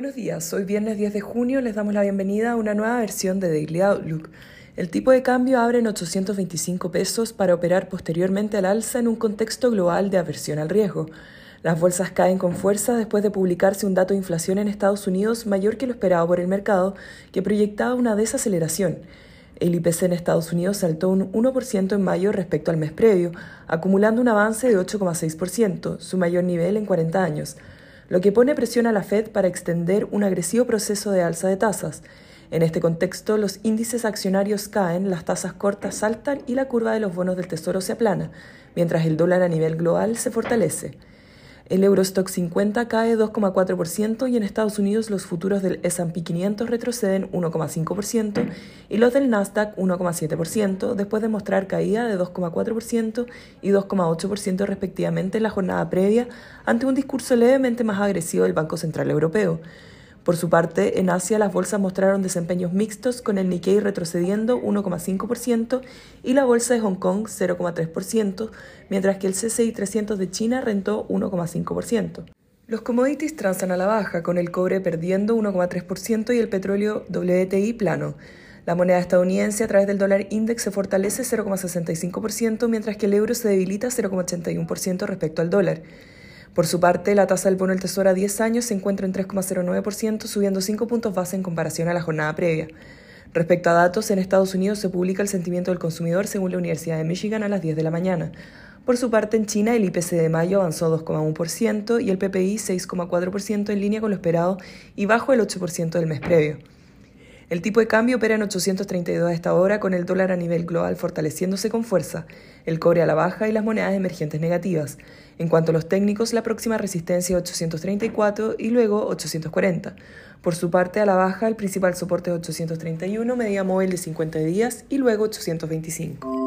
Buenos días, hoy viernes 10 de junio les damos la bienvenida a una nueva versión de Daily Outlook. El tipo de cambio abre en 825 pesos para operar posteriormente al alza en un contexto global de aversión al riesgo. Las bolsas caen con fuerza después de publicarse un dato de inflación en Estados Unidos mayor que lo esperado por el mercado, que proyectaba una desaceleración. El IPC en Estados Unidos saltó un 1% en mayo respecto al mes previo, acumulando un avance de 8,6%, su mayor nivel en 40 años lo que pone presión a la Fed para extender un agresivo proceso de alza de tasas. En este contexto, los índices accionarios caen, las tasas cortas saltan y la curva de los bonos del Tesoro se aplana, mientras el dólar a nivel global se fortalece. El Eurostock 50 cae 2,4% y en Estados Unidos los futuros del S&P 500 retroceden 1,5% y los del Nasdaq 1,7% después de mostrar caída de 2,4% y 2,8% respectivamente en la jornada previa ante un discurso levemente más agresivo del Banco Central Europeo. Por su parte, en Asia las bolsas mostraron desempeños mixtos con el Nikkei retrocediendo 1,5% y la bolsa de Hong Kong 0,3%, mientras que el CCI 300 de China rentó 1,5%. Los commodities transan a la baja, con el cobre perdiendo 1,3% y el petróleo WTI plano. La moneda estadounidense a través del dólar index se fortalece 0,65%, mientras que el euro se debilita 0,81% respecto al dólar. Por su parte, la tasa del bono del Tesoro a 10 años se encuentra en 3,09%, subiendo 5 puntos base en comparación a la jornada previa. Respecto a datos, en Estados Unidos se publica el sentimiento del consumidor según la Universidad de Michigan a las 10 de la mañana. Por su parte, en China el IPC de mayo avanzó 2,1% y el PPI 6,4% en línea con lo esperado y bajo el 8% del mes previo. El tipo de cambio opera en 832 a esta hora, con el dólar a nivel global fortaleciéndose con fuerza, el cobre a la baja y las monedas emergentes negativas. En cuanto a los técnicos, la próxima resistencia es 834 y luego 840. Por su parte, a la baja, el principal soporte es 831, media móvil de 50 días y luego 825.